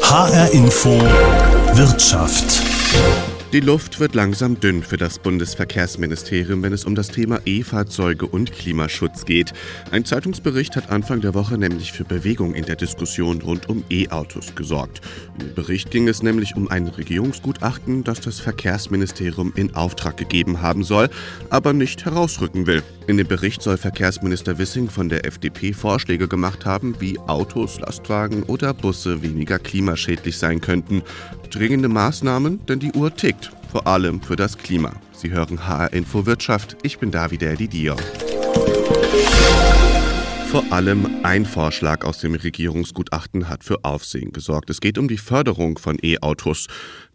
HR Info Wirtschaft. Die Luft wird langsam dünn für das Bundesverkehrsministerium, wenn es um das Thema E-Fahrzeuge und Klimaschutz geht. Ein Zeitungsbericht hat Anfang der Woche nämlich für Bewegung in der Diskussion rund um E-Autos gesorgt. Im Bericht ging es nämlich um ein Regierungsgutachten, das das Verkehrsministerium in Auftrag gegeben haben soll, aber nicht herausrücken will. In dem Bericht soll Verkehrsminister Wissing von der FDP Vorschläge gemacht haben, wie Autos, Lastwagen oder Busse weniger klimaschädlich sein könnten. Dringende Maßnahmen, denn die Uhr tickt, vor allem für das Klima. Sie hören HR Info Wirtschaft. Ich bin Davide Didio. Vor allem ein Vorschlag aus dem Regierungsgutachten hat für Aufsehen gesorgt. Es geht um die Förderung von E-Autos.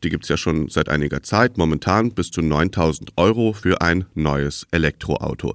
Die gibt es ja schon seit einiger Zeit, momentan bis zu 9000 Euro für ein neues Elektroauto.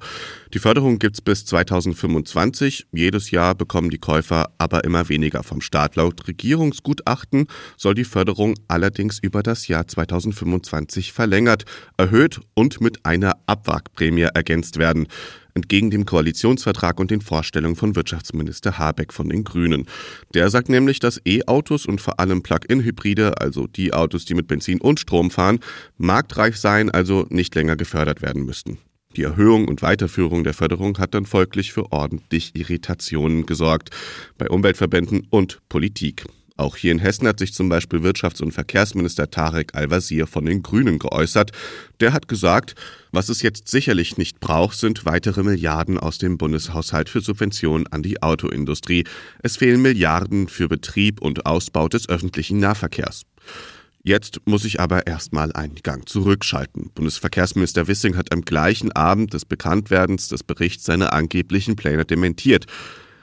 Die Förderung gibt es bis 2025. Jedes Jahr bekommen die Käufer aber immer weniger vom Staat. Laut Regierungsgutachten soll die Förderung allerdings über das Jahr 2025 verlängert, erhöht und mit einer Abwrackprämie ergänzt werden entgegen dem Koalitionsvertrag und den Vorstellungen von Wirtschaftsminister Habeck von den Grünen. Der sagt nämlich, dass E-Autos und vor allem Plug-in-Hybride, also die Autos, die mit Benzin und Strom fahren, marktreif seien, also nicht länger gefördert werden müssten. Die Erhöhung und Weiterführung der Förderung hat dann folglich für ordentlich Irritationen gesorgt bei Umweltverbänden und Politik. Auch hier in Hessen hat sich zum Beispiel Wirtschafts- und Verkehrsminister Tarek Al-Wazir von den Grünen geäußert. Der hat gesagt, was es jetzt sicherlich nicht braucht, sind weitere Milliarden aus dem Bundeshaushalt für Subventionen an die Autoindustrie. Es fehlen Milliarden für Betrieb und Ausbau des öffentlichen Nahverkehrs. Jetzt muss ich aber erstmal einen Gang zurückschalten. Bundesverkehrsminister Wissing hat am gleichen Abend des Bekanntwerdens des Berichts seine angeblichen Pläne dementiert.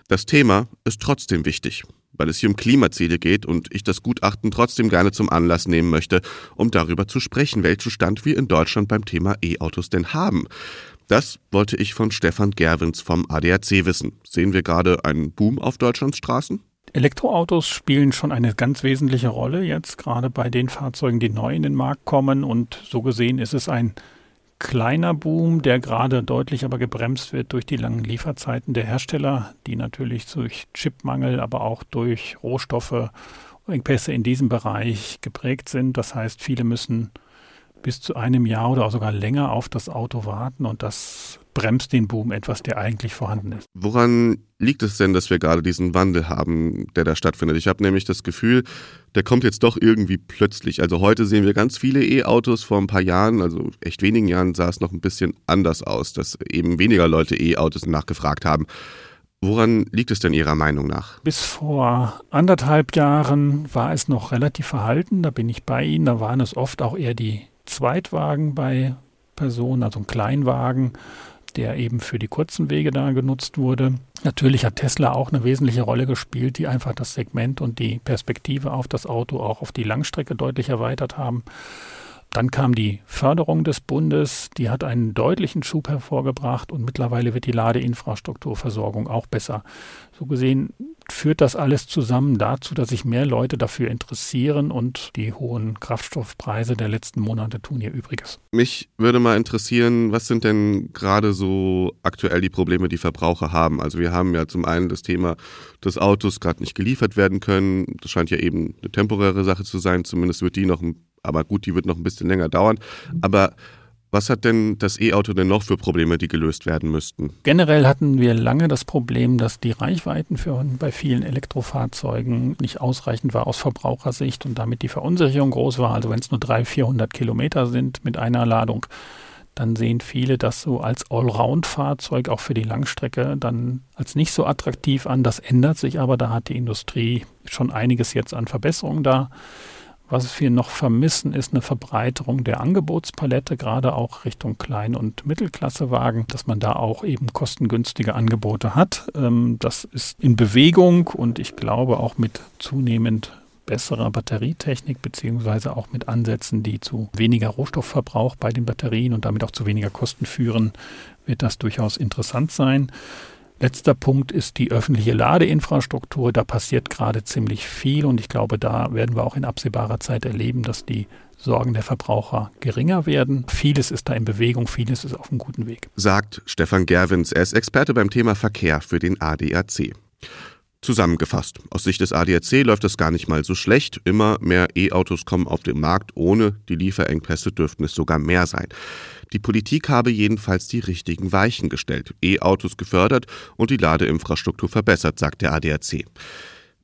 Das Thema ist trotzdem wichtig weil es hier um Klimaziele geht und ich das Gutachten trotzdem gerne zum Anlass nehmen möchte, um darüber zu sprechen, welchen Stand wir in Deutschland beim Thema E-Autos denn haben. Das wollte ich von Stefan Gerwins vom ADAC wissen. Sehen wir gerade einen Boom auf Deutschlands Straßen? Elektroautos spielen schon eine ganz wesentliche Rolle jetzt, gerade bei den Fahrzeugen, die neu in den Markt kommen. Und so gesehen ist es ein kleiner Boom, der gerade deutlich aber gebremst wird durch die langen Lieferzeiten der Hersteller, die natürlich durch Chipmangel, aber auch durch Rohstoffe und Engpässe in diesem Bereich geprägt sind. Das heißt, viele müssen bis zu einem Jahr oder auch sogar länger auf das Auto warten und das bremst den Boom etwas, der eigentlich vorhanden ist. Woran liegt es denn, dass wir gerade diesen Wandel haben, der da stattfindet? Ich habe nämlich das Gefühl, der kommt jetzt doch irgendwie plötzlich. Also heute sehen wir ganz viele E-Autos. Vor ein paar Jahren, also echt wenigen Jahren, sah es noch ein bisschen anders aus, dass eben weniger Leute E-Autos nachgefragt haben. Woran liegt es denn Ihrer Meinung nach? Bis vor anderthalb Jahren war es noch relativ verhalten. Da bin ich bei Ihnen. Da waren es oft auch eher die Zweitwagen bei Personen, also ein Kleinwagen, der eben für die kurzen Wege da genutzt wurde. Natürlich hat Tesla auch eine wesentliche Rolle gespielt, die einfach das Segment und die Perspektive auf das Auto auch auf die Langstrecke deutlich erweitert haben. Dann kam die Förderung des Bundes, die hat einen deutlichen Schub hervorgebracht und mittlerweile wird die Ladeinfrastrukturversorgung auch besser. So gesehen führt das alles zusammen dazu, dass sich mehr Leute dafür interessieren und die hohen Kraftstoffpreise der letzten Monate tun ihr Übriges. Mich würde mal interessieren, was sind denn gerade so aktuell die Probleme, die Verbraucher haben? Also wir haben ja zum einen das Thema, dass Autos gerade nicht geliefert werden können. Das scheint ja eben eine temporäre Sache zu sein. Zumindest wird die noch ein aber gut, die wird noch ein bisschen länger dauern. Aber was hat denn das E-Auto denn noch für Probleme, die gelöst werden müssten? Generell hatten wir lange das Problem, dass die Reichweiten für, bei vielen Elektrofahrzeugen nicht ausreichend war aus Verbrauchersicht und damit die Verunsicherung groß war. Also wenn es nur 300, 400 Kilometer sind mit einer Ladung, dann sehen viele das so als Allround-Fahrzeug auch für die Langstrecke dann als nicht so attraktiv an. Das ändert sich aber, da hat die Industrie schon einiges jetzt an Verbesserungen da. Was wir noch vermissen, ist eine Verbreiterung der Angebotspalette, gerade auch Richtung Klein- und Mittelklassewagen, dass man da auch eben kostengünstige Angebote hat. Ähm, das ist in Bewegung und ich glaube auch mit zunehmend besserer Batterietechnik beziehungsweise auch mit Ansätzen, die zu weniger Rohstoffverbrauch bei den Batterien und damit auch zu weniger Kosten führen, wird das durchaus interessant sein. Letzter Punkt ist die öffentliche Ladeinfrastruktur. Da passiert gerade ziemlich viel und ich glaube, da werden wir auch in absehbarer Zeit erleben, dass die Sorgen der Verbraucher geringer werden. Vieles ist da in Bewegung, vieles ist auf einem guten Weg. Sagt Stefan Gerwins. Er ist Experte beim Thema Verkehr für den ADAC. Zusammengefasst, aus Sicht des ADAC läuft es gar nicht mal so schlecht. Immer mehr E-Autos kommen auf den Markt. Ohne die Lieferengpässe dürften es sogar mehr sein. Die Politik habe jedenfalls die richtigen Weichen gestellt, E-Autos gefördert und die Ladeinfrastruktur verbessert, sagt der ADAC.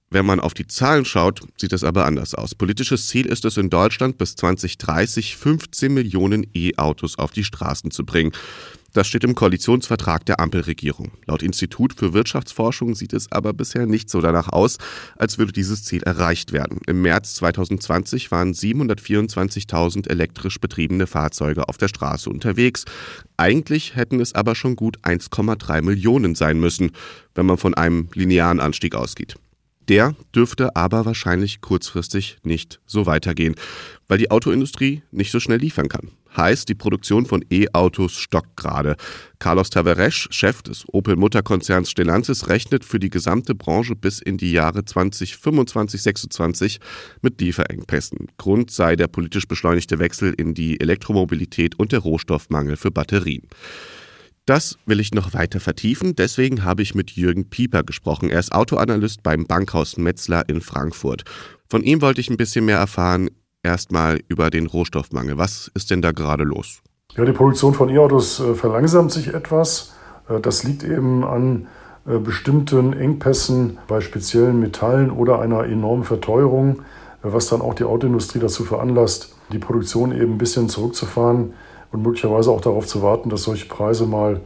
Wenn man auf die Zahlen schaut, sieht es aber anders aus. Politisches Ziel ist es in Deutschland bis 2030 15 Millionen E-Autos auf die Straßen zu bringen. Das steht im Koalitionsvertrag der Ampelregierung. Laut Institut für Wirtschaftsforschung sieht es aber bisher nicht so danach aus, als würde dieses Ziel erreicht werden. Im März 2020 waren 724.000 elektrisch betriebene Fahrzeuge auf der Straße unterwegs. Eigentlich hätten es aber schon gut 1,3 Millionen sein müssen, wenn man von einem linearen Anstieg ausgeht. Der dürfte aber wahrscheinlich kurzfristig nicht so weitergehen, weil die Autoindustrie nicht so schnell liefern kann. Heißt, die Produktion von E-Autos stockt gerade. Carlos Tavares, Chef des Opel-Mutterkonzerns Stellantis, rechnet für die gesamte Branche bis in die Jahre 2025, 2026 mit Lieferengpässen. Grund sei der politisch beschleunigte Wechsel in die Elektromobilität und der Rohstoffmangel für Batterien. Das will ich noch weiter vertiefen. Deswegen habe ich mit Jürgen Pieper gesprochen. Er ist Autoanalyst beim Bankhaus Metzler in Frankfurt. Von ihm wollte ich ein bisschen mehr erfahren, erstmal über den Rohstoffmangel. Was ist denn da gerade los? Ja, die Produktion von E-Autos äh, verlangsamt sich etwas. Äh, das liegt eben an äh, bestimmten Engpässen bei speziellen Metallen oder einer enormen Verteuerung, was dann auch die Autoindustrie dazu veranlasst, die Produktion eben ein bisschen zurückzufahren und möglicherweise auch darauf zu warten, dass solche Preise mal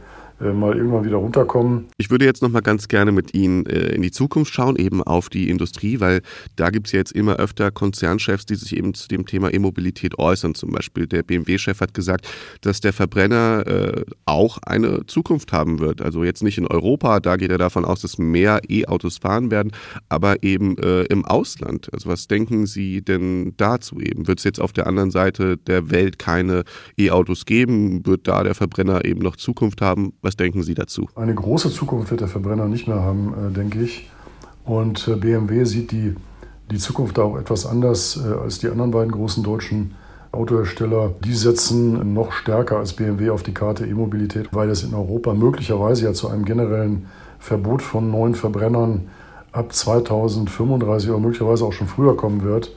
mal irgendwann wieder runterkommen. Ich würde jetzt noch mal ganz gerne mit Ihnen äh, in die Zukunft schauen, eben auf die Industrie, weil da gibt es ja jetzt immer öfter Konzernchefs, die sich eben zu dem Thema E-Mobilität äußern. Zum Beispiel der BMW-Chef hat gesagt, dass der Verbrenner äh, auch eine Zukunft haben wird. Also jetzt nicht in Europa, da geht er davon aus, dass mehr E-Autos fahren werden, aber eben äh, im Ausland. Also was denken Sie denn dazu eben? Wird es jetzt auf der anderen Seite der Welt keine E-Autos geben? Wird da der Verbrenner eben noch Zukunft haben? Was denken Sie dazu? Eine große Zukunft wird der Verbrenner nicht mehr haben, äh, denke ich. Und äh, BMW sieht die, die Zukunft da auch etwas anders äh, als die anderen beiden großen deutschen Autohersteller. Die setzen noch stärker als BMW auf die Karte E-Mobilität, weil es in Europa möglicherweise ja zu einem generellen Verbot von neuen Verbrennern ab 2035 oder möglicherweise auch schon früher kommen wird.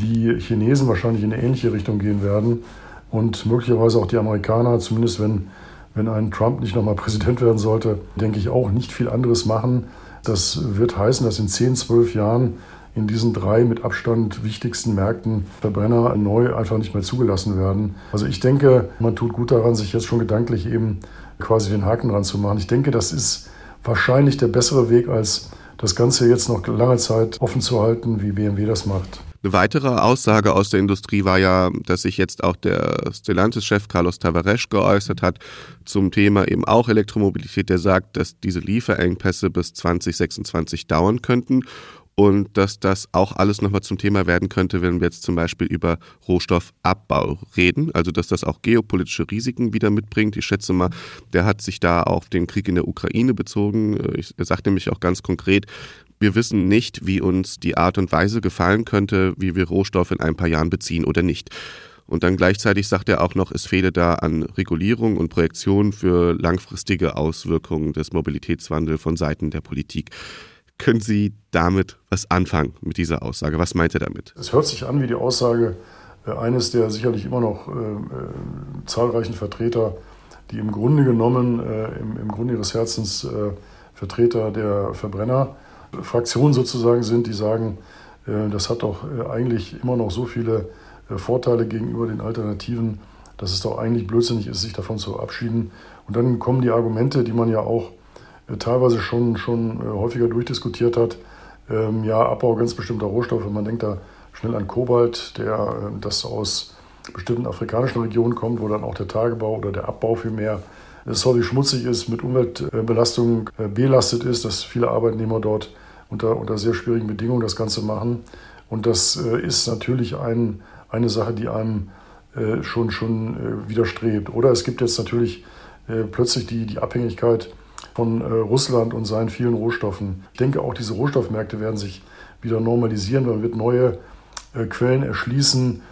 Die Chinesen wahrscheinlich in eine ähnliche Richtung gehen werden und möglicherweise auch die Amerikaner, zumindest wenn wenn ein Trump nicht nochmal Präsident werden sollte, denke ich auch nicht viel anderes machen. Das wird heißen, dass in 10, 12 Jahren in diesen drei mit Abstand wichtigsten Märkten Verbrenner neu einfach nicht mehr zugelassen werden. Also ich denke, man tut gut daran, sich jetzt schon gedanklich eben quasi den Haken dran zu machen. Ich denke, das ist wahrscheinlich der bessere Weg, als das Ganze jetzt noch lange Zeit offen zu halten, wie BMW das macht. Eine weitere Aussage aus der Industrie war ja, dass sich jetzt auch der Stellantis-Chef Carlos Tavares geäußert hat zum Thema eben auch Elektromobilität, der sagt, dass diese Lieferengpässe bis 2026 dauern könnten und dass das auch alles nochmal zum Thema werden könnte, wenn wir jetzt zum Beispiel über Rohstoffabbau reden, also dass das auch geopolitische Risiken wieder mitbringt. Ich schätze mal, der hat sich da auf den Krieg in der Ukraine bezogen. Er sagt nämlich auch ganz konkret, wir wissen nicht, wie uns die Art und Weise gefallen könnte, wie wir Rohstoffe in ein paar Jahren beziehen oder nicht. Und dann gleichzeitig sagt er auch noch, es fehle da an Regulierung und Projektion für langfristige Auswirkungen des Mobilitätswandels von Seiten der Politik. Können Sie damit was anfangen mit dieser Aussage? Was meint er damit? Es hört sich an wie die Aussage äh, eines der sicherlich immer noch äh, äh, zahlreichen Vertreter, die im Grunde genommen, äh, im, im Grunde ihres Herzens äh, Vertreter der Verbrenner Fraktionen sozusagen sind, die sagen, äh, das hat doch äh, eigentlich immer noch so viele äh, Vorteile gegenüber den Alternativen, dass es doch eigentlich blödsinnig ist, sich davon zu verabschieden. Und dann kommen die Argumente, die man ja auch teilweise schon, schon häufiger durchdiskutiert hat. Ähm, ja, Abbau ganz bestimmter Rohstoffe. Man denkt da schnell an Kobalt, der das aus bestimmten afrikanischen Regionen kommt, wo dann auch der Tagebau oder der Abbau vielmehr sorry schmutzig ist, mit Umweltbelastung belastet ist, dass viele Arbeitnehmer dort unter, unter sehr schwierigen Bedingungen das Ganze machen. Und das äh, ist natürlich ein, eine Sache, die einem äh, schon, schon äh, widerstrebt. Oder es gibt jetzt natürlich plötzlich die, die Abhängigkeit von Russland und seinen vielen Rohstoffen. Ich denke, auch diese Rohstoffmärkte werden sich wieder normalisieren. Man wird neue Quellen erschließen.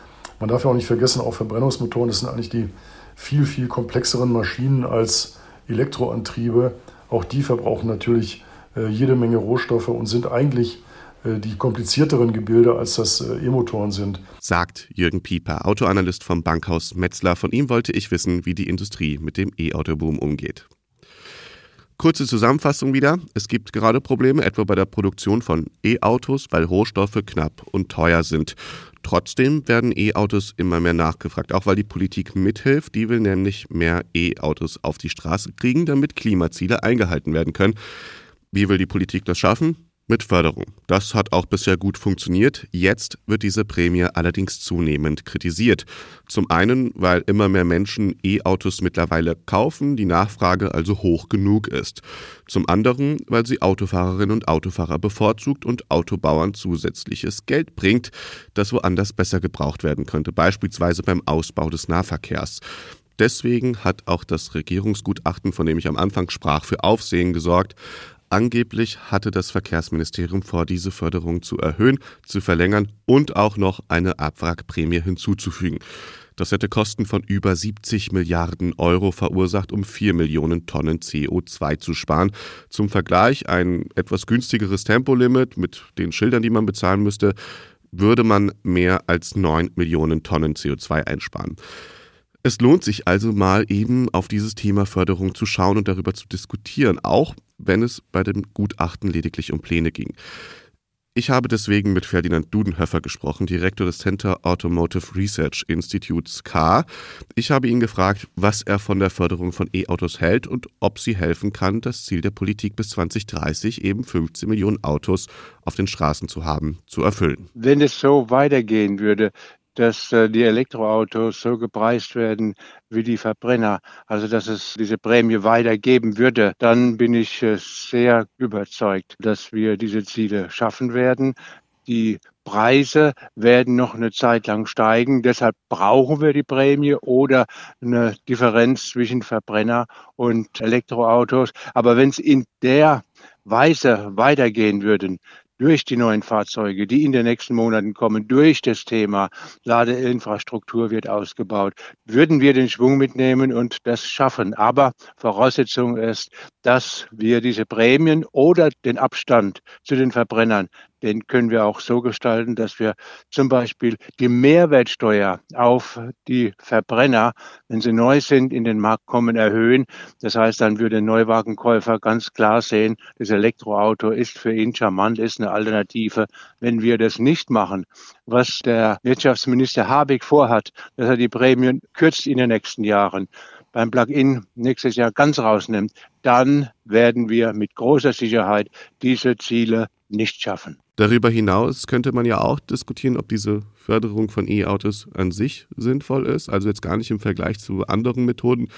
Man darf ja auch nicht vergessen, auch Verbrennungsmotoren, das sind eigentlich die viel, viel komplexeren Maschinen als Elektroantriebe. Auch die verbrauchen natürlich jede Menge Rohstoffe und sind eigentlich äh, die komplizierteren Gebilde als das äh, E-Motoren sind. Sagt Jürgen Pieper, Autoanalyst vom Bankhaus Metzler. Von ihm wollte ich wissen, wie die Industrie mit dem E-Autoboom umgeht. Kurze Zusammenfassung wieder. Es gibt gerade Probleme, etwa bei der Produktion von E-Autos, weil Rohstoffe knapp und teuer sind. Trotzdem werden E-Autos immer mehr nachgefragt, auch weil die Politik mithilft. Die will nämlich mehr E-Autos auf die Straße kriegen, damit Klimaziele eingehalten werden können. Wie will die Politik das schaffen? mit Förderung. Das hat auch bisher gut funktioniert. Jetzt wird diese Prämie allerdings zunehmend kritisiert. Zum einen, weil immer mehr Menschen E-Autos mittlerweile kaufen, die Nachfrage also hoch genug ist. Zum anderen, weil sie Autofahrerinnen und Autofahrer bevorzugt und Autobauern zusätzliches Geld bringt, das woanders besser gebraucht werden könnte, beispielsweise beim Ausbau des Nahverkehrs. Deswegen hat auch das Regierungsgutachten, von dem ich am Anfang sprach, für Aufsehen gesorgt. Angeblich hatte das Verkehrsministerium vor, diese Förderung zu erhöhen, zu verlängern und auch noch eine Abwrackprämie hinzuzufügen. Das hätte Kosten von über 70 Milliarden Euro verursacht, um 4 Millionen Tonnen CO2 zu sparen. Zum Vergleich, ein etwas günstigeres Tempolimit mit den Schildern, die man bezahlen müsste, würde man mehr als 9 Millionen Tonnen CO2 einsparen. Es lohnt sich also mal eben auf dieses Thema Förderung zu schauen und darüber zu diskutieren, auch wenn es bei dem Gutachten lediglich um Pläne ging. Ich habe deswegen mit Ferdinand Dudenhöfer gesprochen, Direktor des Center Automotive Research Institutes K. Ich habe ihn gefragt, was er von der Förderung von E-Autos hält und ob sie helfen kann, das Ziel der Politik bis 2030, eben 15 Millionen Autos auf den Straßen zu haben, zu erfüllen. Wenn es so weitergehen würde, dass äh, die Elektroautos so gepreist werden wie die Verbrenner, also dass es diese Prämie weitergeben würde, dann bin ich äh, sehr überzeugt, dass wir diese Ziele schaffen werden. Die Preise werden noch eine Zeit lang steigen. Deshalb brauchen wir die Prämie oder eine Differenz zwischen Verbrenner und Elektroautos. Aber wenn es in der Weise weitergehen würden, durch die neuen Fahrzeuge, die in den nächsten Monaten kommen, durch das Thema Ladeinfrastruktur wird ausgebaut, würden wir den Schwung mitnehmen und das schaffen. Aber Voraussetzung ist, dass wir diese Prämien oder den Abstand zu den Verbrennern den können wir auch so gestalten, dass wir zum Beispiel die Mehrwertsteuer auf die Verbrenner, wenn sie neu sind, in den Markt kommen, erhöhen. Das heißt, dann würde ein Neuwagenkäufer ganz klar sehen, das Elektroauto ist für ihn charmant, ist eine Alternative. Wenn wir das nicht machen, was der Wirtschaftsminister Habeck vorhat, dass er die Prämien kürzt in den nächsten Jahren, beim Plug-in nächstes Jahr ganz rausnimmt, dann werden wir mit großer Sicherheit diese Ziele nicht schaffen. Darüber hinaus könnte man ja auch diskutieren, ob diese Förderung von E-Autos an sich sinnvoll ist, also jetzt gar nicht im Vergleich zu anderen Methoden.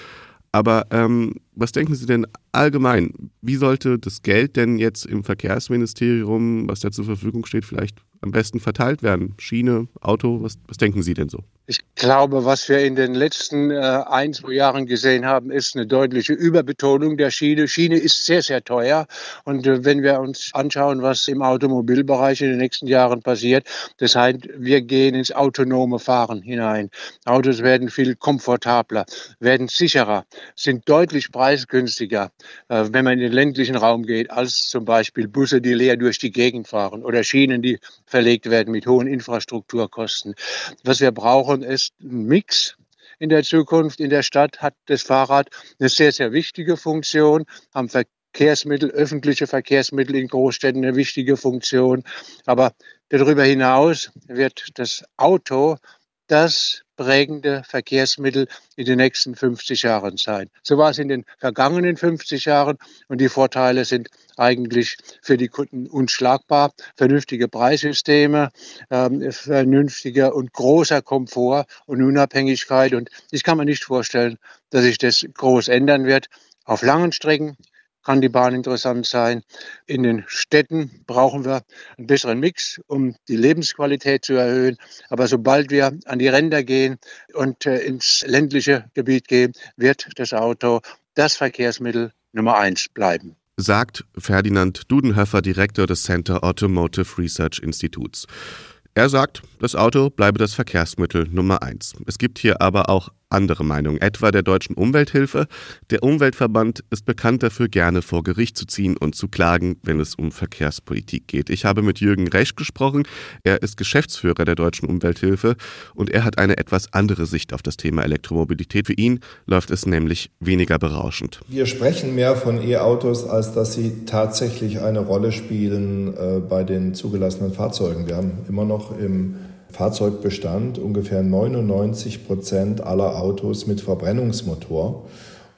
Aber ähm, was denken Sie denn allgemein? Wie sollte das Geld denn jetzt im Verkehrsministerium, was da zur Verfügung steht, vielleicht am besten verteilt werden? Schiene, Auto, was, was denken Sie denn so? Ich glaube, was wir in den letzten äh, ein, zwei Jahren gesehen haben, ist eine deutliche Überbetonung der Schiene. Schiene ist sehr, sehr teuer. Und äh, wenn wir uns anschauen, was im Automobilbereich in den nächsten Jahren passiert, das heißt, wir gehen ins autonome Fahren hinein. Autos werden viel komfortabler, werden sicherer, sind deutlich preisgünstiger, wenn man in den ländlichen Raum geht, als zum Beispiel Busse, die leer durch die Gegend fahren oder Schienen, die verlegt werden mit hohen Infrastrukturkosten. Was wir brauchen, ist ein Mix in der Zukunft. In der Stadt hat das Fahrrad eine sehr, sehr wichtige Funktion, am Verkehrsmittel, öffentliche Verkehrsmittel in Großstädten eine wichtige Funktion. Aber darüber hinaus wird das Auto das prägende Verkehrsmittel in den nächsten 50 Jahren sein. So war es in den vergangenen 50 Jahren und die Vorteile sind eigentlich für die Kunden unschlagbar. Vernünftige Preissysteme, ähm, vernünftiger und großer Komfort und Unabhängigkeit und ich kann mir nicht vorstellen, dass sich das groß ändern wird. Auf langen Strecken kann die Bahn interessant sein. In den Städten brauchen wir einen besseren Mix, um die Lebensqualität zu erhöhen. Aber sobald wir an die Ränder gehen und äh, ins ländliche Gebiet gehen, wird das Auto das Verkehrsmittel Nummer eins bleiben. Sagt Ferdinand Dudenhöfer, Direktor des Center Automotive Research Instituts. Er sagt, das Auto bleibe das Verkehrsmittel Nummer eins. Es gibt hier aber auch andere Meinungen, etwa der Deutschen Umwelthilfe. Der Umweltverband ist bekannt dafür, gerne vor Gericht zu ziehen und zu klagen, wenn es um Verkehrspolitik geht. Ich habe mit Jürgen Resch gesprochen. Er ist Geschäftsführer der Deutschen Umwelthilfe und er hat eine etwas andere Sicht auf das Thema Elektromobilität. Für ihn läuft es nämlich weniger berauschend. Wir sprechen mehr von E-Autos, als dass sie tatsächlich eine Rolle spielen äh, bei den zugelassenen Fahrzeugen. Wir haben immer noch im Fahrzeugbestand ungefähr 99 Prozent aller Autos mit Verbrennungsmotor.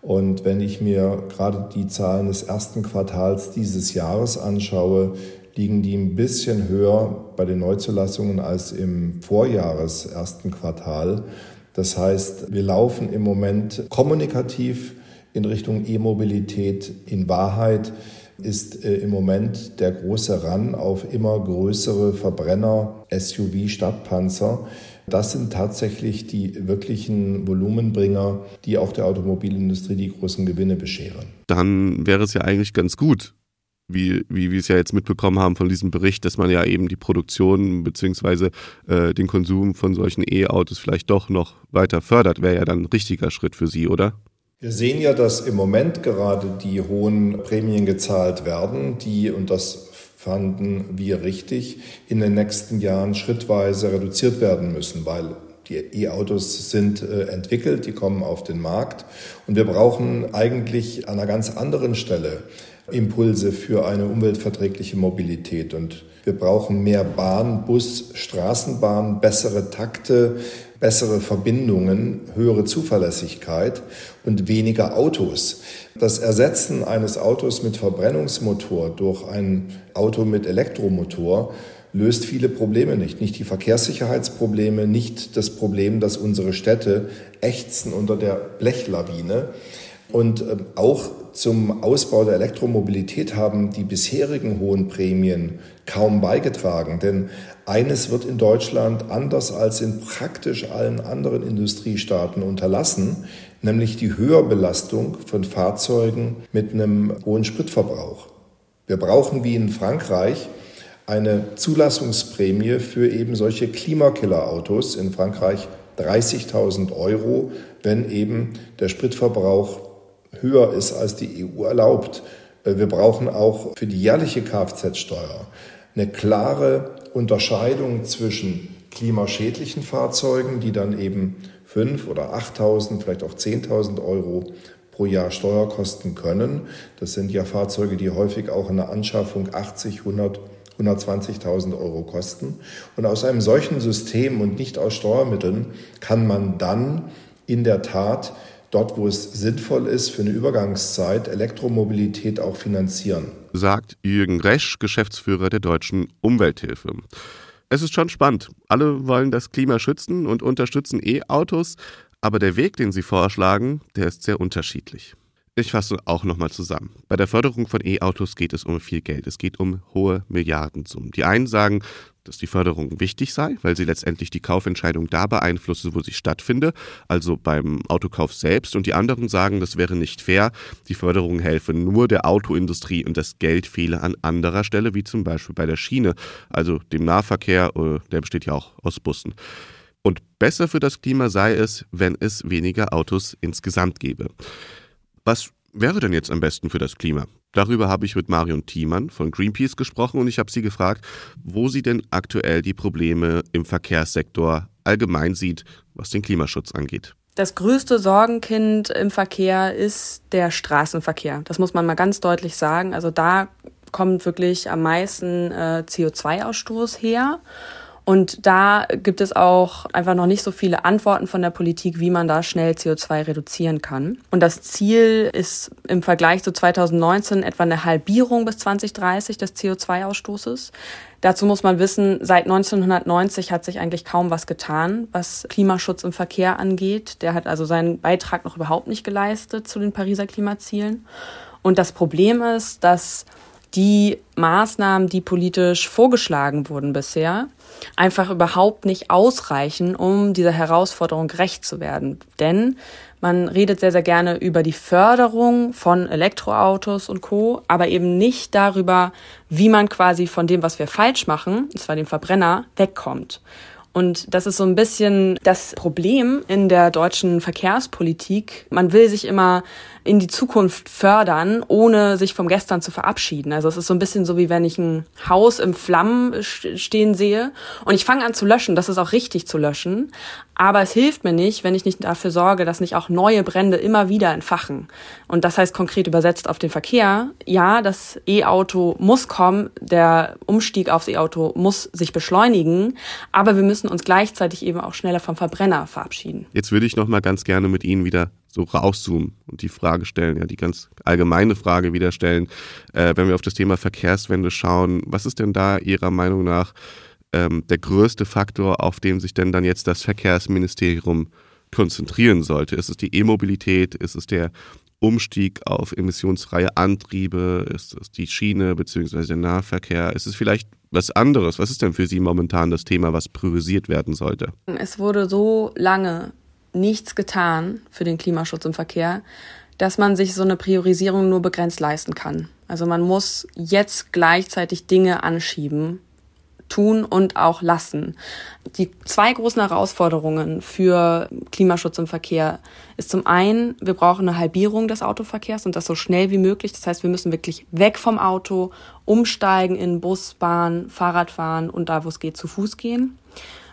Und wenn ich mir gerade die Zahlen des ersten Quartals dieses Jahres anschaue, liegen die ein bisschen höher bei den Neuzulassungen als im Vorjahres ersten Quartal. Das heißt, wir laufen im Moment kommunikativ in Richtung E-Mobilität. In Wahrheit ist äh, im Moment der große Run auf immer größere Verbrenner, SUV, Stadtpanzer. Das sind tatsächlich die wirklichen Volumenbringer, die auch der Automobilindustrie die großen Gewinne bescheren. Dann wäre es ja eigentlich ganz gut, wie, wie wir es ja jetzt mitbekommen haben von diesem Bericht, dass man ja eben die Produktion bzw. äh, den Konsum von solchen E-Autos vielleicht doch noch weiter fördert, wäre ja dann ein richtiger Schritt für Sie, oder? Wir sehen ja, dass im Moment gerade die hohen Prämien gezahlt werden, die, und das fanden wir richtig, in den nächsten Jahren schrittweise reduziert werden müssen, weil die E-Autos sind äh, entwickelt, die kommen auf den Markt. Und wir brauchen eigentlich an einer ganz anderen Stelle Impulse für eine umweltverträgliche Mobilität. Und wir brauchen mehr Bahn, Bus, Straßenbahn, bessere Takte, bessere Verbindungen, höhere Zuverlässigkeit und weniger Autos. Das Ersetzen eines Autos mit Verbrennungsmotor durch ein Auto mit Elektromotor löst viele Probleme nicht. Nicht die Verkehrssicherheitsprobleme, nicht das Problem, dass unsere Städte ächzen unter der Blechlawine. Und ähm, auch zum Ausbau der Elektromobilität haben die bisherigen hohen Prämien kaum beigetragen. Denn eines wird in Deutschland anders als in praktisch allen anderen Industriestaaten unterlassen, nämlich die Höherbelastung von Fahrzeugen mit einem hohen Spritverbrauch. Wir brauchen wie in Frankreich eine Zulassungsprämie für eben solche Klimakiller-Autos. In Frankreich 30.000 Euro, wenn eben der Spritverbrauch höher ist, als die EU erlaubt. Äh, wir brauchen auch für die jährliche Kfz-Steuer eine klare Unterscheidung zwischen klimaschädlichen Fahrzeugen, die dann eben 5 oder 8.000, vielleicht auch 10.000 Euro pro Jahr Steuer kosten können. Das sind ja Fahrzeuge, die häufig auch in der Anschaffung 80, 100, 120.000 Euro kosten. Und aus einem solchen System und nicht aus Steuermitteln kann man dann in der Tat dort, wo es sinnvoll ist, für eine Übergangszeit Elektromobilität auch finanzieren. Sagt Jürgen Resch, Geschäftsführer der Deutschen Umwelthilfe. Es ist schon spannend. Alle wollen das Klima schützen und unterstützen E-Autos, aber der Weg, den sie vorschlagen, der ist sehr unterschiedlich. Ich fasse auch nochmal zusammen. Bei der Förderung von E-Autos geht es um viel Geld. Es geht um hohe Milliardensummen. Die einen sagen, dass die Förderung wichtig sei, weil sie letztendlich die Kaufentscheidung da beeinflusse, wo sie stattfinde, also beim Autokauf selbst. Und die anderen sagen, das wäre nicht fair. Die Förderung helfe nur der Autoindustrie und das Geld fehle an anderer Stelle, wie zum Beispiel bei der Schiene, also dem Nahverkehr, äh, der besteht ja auch aus Bussen. Und besser für das Klima sei es, wenn es weniger Autos insgesamt gäbe. Was wäre denn jetzt am besten für das Klima? Darüber habe ich mit Marion Thiemann von Greenpeace gesprochen und ich habe sie gefragt, wo sie denn aktuell die Probleme im Verkehrssektor allgemein sieht, was den Klimaschutz angeht. Das größte Sorgenkind im Verkehr ist der Straßenverkehr. Das muss man mal ganz deutlich sagen. Also da kommt wirklich am meisten äh, CO2-Ausstoß her. Und da gibt es auch einfach noch nicht so viele Antworten von der Politik, wie man da schnell CO2 reduzieren kann. Und das Ziel ist im Vergleich zu 2019 etwa eine Halbierung bis 2030 des CO2-Ausstoßes. Dazu muss man wissen, seit 1990 hat sich eigentlich kaum was getan, was Klimaschutz im Verkehr angeht. Der hat also seinen Beitrag noch überhaupt nicht geleistet zu den Pariser Klimazielen. Und das Problem ist, dass die Maßnahmen, die politisch vorgeschlagen wurden bisher, einfach überhaupt nicht ausreichen, um dieser Herausforderung gerecht zu werden. Denn man redet sehr, sehr gerne über die Förderung von Elektroautos und Co., aber eben nicht darüber, wie man quasi von dem, was wir falsch machen, und zwar dem Verbrenner, wegkommt. Und das ist so ein bisschen das Problem in der deutschen Verkehrspolitik. Man will sich immer in die Zukunft fördern, ohne sich vom Gestern zu verabschieden. Also es ist so ein bisschen so, wie wenn ich ein Haus im Flammen stehen sehe und ich fange an zu löschen. Das ist auch richtig zu löschen. Aber es hilft mir nicht, wenn ich nicht dafür sorge, dass nicht auch neue Brände immer wieder entfachen. Und das heißt konkret übersetzt auf den Verkehr, ja, das E-Auto muss kommen, der Umstieg aufs E-Auto muss sich beschleunigen, aber wir müssen uns gleichzeitig eben auch schneller vom Verbrenner verabschieden. Jetzt würde ich noch mal ganz gerne mit Ihnen wieder so rauszoomen und die Frage stellen, ja, die ganz allgemeine Frage wieder stellen, äh, wenn wir auf das Thema Verkehrswende schauen, was ist denn da Ihrer Meinung nach ähm, der größte Faktor, auf den sich denn dann jetzt das Verkehrsministerium konzentrieren sollte? Ist es die E-Mobilität? Ist es der Umstieg auf emissionsfreie Antriebe? Ist es die Schiene bzw. der Nahverkehr? Ist es vielleicht was anderes? Was ist denn für Sie momentan das Thema, was priorisiert werden sollte? Es wurde so lange nichts getan für den Klimaschutz im Verkehr, dass man sich so eine Priorisierung nur begrenzt leisten kann. Also man muss jetzt gleichzeitig Dinge anschieben, tun und auch lassen. Die zwei großen Herausforderungen für Klimaschutz im Verkehr ist zum einen, wir brauchen eine Halbierung des Autoverkehrs und das so schnell wie möglich. Das heißt, wir müssen wirklich weg vom Auto, umsteigen in Bus, Bahn, Fahrradfahren und da, wo es geht, zu Fuß gehen.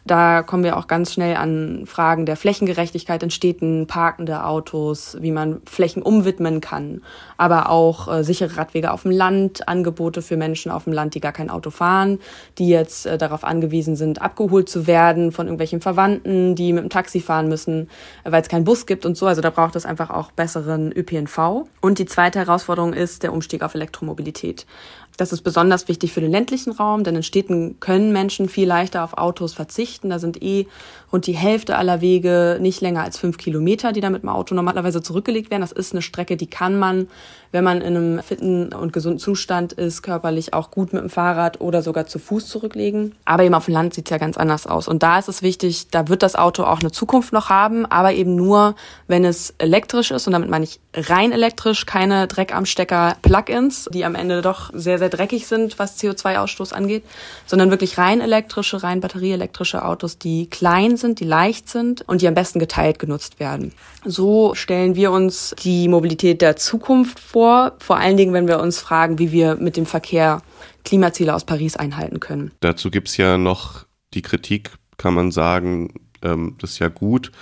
Da kommen wir auch ganz schnell an Fragen der Flächengerechtigkeit in Städten, parkende Autos, wie man Flächen umwidmen kann, aber auch äh, sichere Radwege auf dem Land, Angebote für Menschen auf dem Land, die gar kein Auto fahren, die jetzt äh, darauf angewiesen sind, abgeholt zu werden von irgendwelchen Verwandten, die mit dem Taxi fahren müssen, äh, weil es keinen Bus gibt und so. Also da braucht es einfach auch besseren ÖPNV. Und die zweite Herausforderung ist der Umstieg auf Elektromobilität. Das ist besonders wichtig für den ländlichen Raum, denn in Städten können Menschen viel leichter auf Autos verzichten. Da sind eh rund die Hälfte aller Wege nicht länger als fünf Kilometer, die da mit dem Auto normalerweise zurückgelegt werden. Das ist eine Strecke, die kann man, wenn man in einem fitten und gesunden Zustand ist, körperlich auch gut mit dem Fahrrad oder sogar zu Fuß zurücklegen. Aber eben auf dem Land sieht es ja ganz anders aus. Und da ist es wichtig, da wird das Auto auch eine Zukunft noch haben, aber eben nur, wenn es elektrisch ist. Und damit meine ich rein elektrisch, keine Dreck am Stecker Plugins, die am Ende doch sehr, sehr dreckig sind, was CO2-Ausstoß angeht, sondern wirklich rein elektrische, rein batterieelektrische Autos, die klein sind, die leicht sind und die am besten geteilt genutzt werden. So stellen wir uns die Mobilität der Zukunft vor, vor allen Dingen, wenn wir uns fragen, wie wir mit dem Verkehr Klimaziele aus Paris einhalten können. Dazu gibt es ja noch die Kritik, kann man sagen, ähm, das ist ja gut,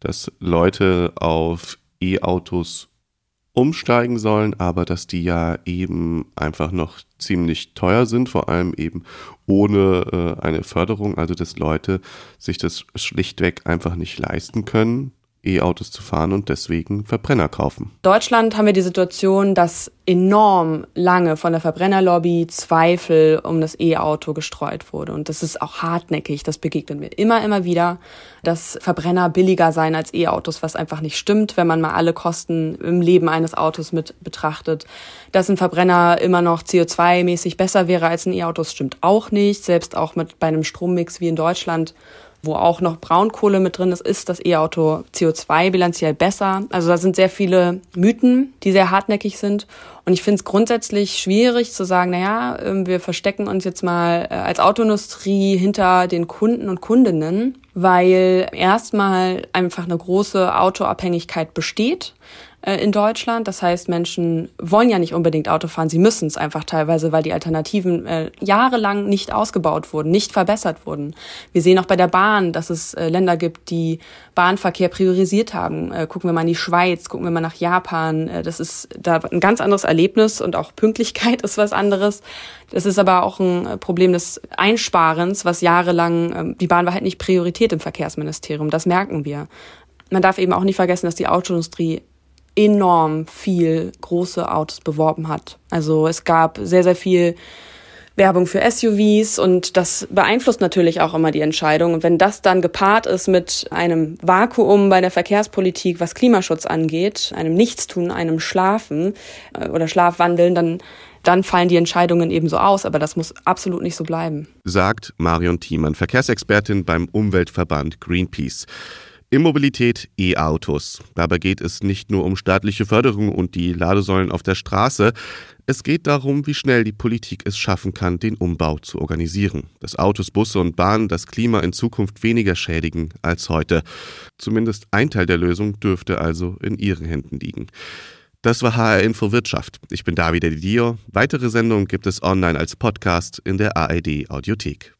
dass Leute auf E-Autos umsteigen sollen, aber dass die ja eben einfach noch ziemlich teuer sind, vor allem eben ohne äh, eine Förderung, also dass Leute sich das schlichtweg einfach nicht leisten können E-Autos zu fahren und deswegen Verbrenner kaufen. Deutschland haben wir die Situation, dass enorm lange von der Verbrennerlobby Zweifel um das E-Auto gestreut wurde. Und das ist auch hartnäckig, das begegnet mir immer, immer wieder, dass Verbrenner billiger seien als E-Autos, was einfach nicht stimmt, wenn man mal alle Kosten im Leben eines Autos mit betrachtet. Dass ein Verbrenner immer noch CO2-mäßig besser wäre als ein E-Auto, stimmt auch nicht. Selbst auch mit bei einem Strommix wie in Deutschland wo auch noch Braunkohle mit drin ist, ist das E-Auto CO2 bilanziell besser. Also da sind sehr viele Mythen, die sehr hartnäckig sind. Und ich finde es grundsätzlich schwierig zu sagen, naja, ähm, wir verstecken uns jetzt mal äh, als Autoindustrie hinter den Kunden und Kundinnen, weil erstmal einfach eine große Autoabhängigkeit besteht äh, in Deutschland. Das heißt, Menschen wollen ja nicht unbedingt Auto fahren, sie müssen es einfach teilweise, weil die Alternativen äh, jahrelang nicht ausgebaut wurden, nicht verbessert wurden. Wir sehen auch bei der Bahn, dass es äh, Länder gibt, die Bahnverkehr priorisiert haben. Äh, gucken wir mal in die Schweiz, gucken wir mal nach Japan. Äh, das ist da ein ganz anderes Erlebnis und auch Pünktlichkeit ist was anderes. Das ist aber auch ein äh, Problem des Einsparens, was jahrelang, ähm, die Bahn war halt nicht Priorität im Verkehrsministerium. Das merken wir. Man darf eben auch nicht vergessen, dass die Autoindustrie enorm viel große Autos beworben hat. Also es gab sehr, sehr viel Werbung für SUVs und das beeinflusst natürlich auch immer die Entscheidung. Und wenn das dann gepaart ist mit einem Vakuum bei der Verkehrspolitik, was Klimaschutz angeht, einem Nichtstun, einem Schlafen äh, oder Schlafwandeln, dann dann fallen die Entscheidungen eben so aus, aber das muss absolut nicht so bleiben. Sagt Marion Thiemann, Verkehrsexpertin beim Umweltverband Greenpeace. Immobilität E-Autos. Dabei geht es nicht nur um staatliche Förderung und die Ladesäulen auf der Straße. Es geht darum, wie schnell die Politik es schaffen kann, den Umbau zu organisieren. Dass Autos, Busse und Bahnen das Klima in Zukunft weniger schädigen als heute. Zumindest ein Teil der Lösung dürfte also in Ihren Händen liegen. Das war HR Info Wirtschaft. Ich bin David Didio. Weitere Sendungen gibt es online als Podcast in der ARD Audiothek.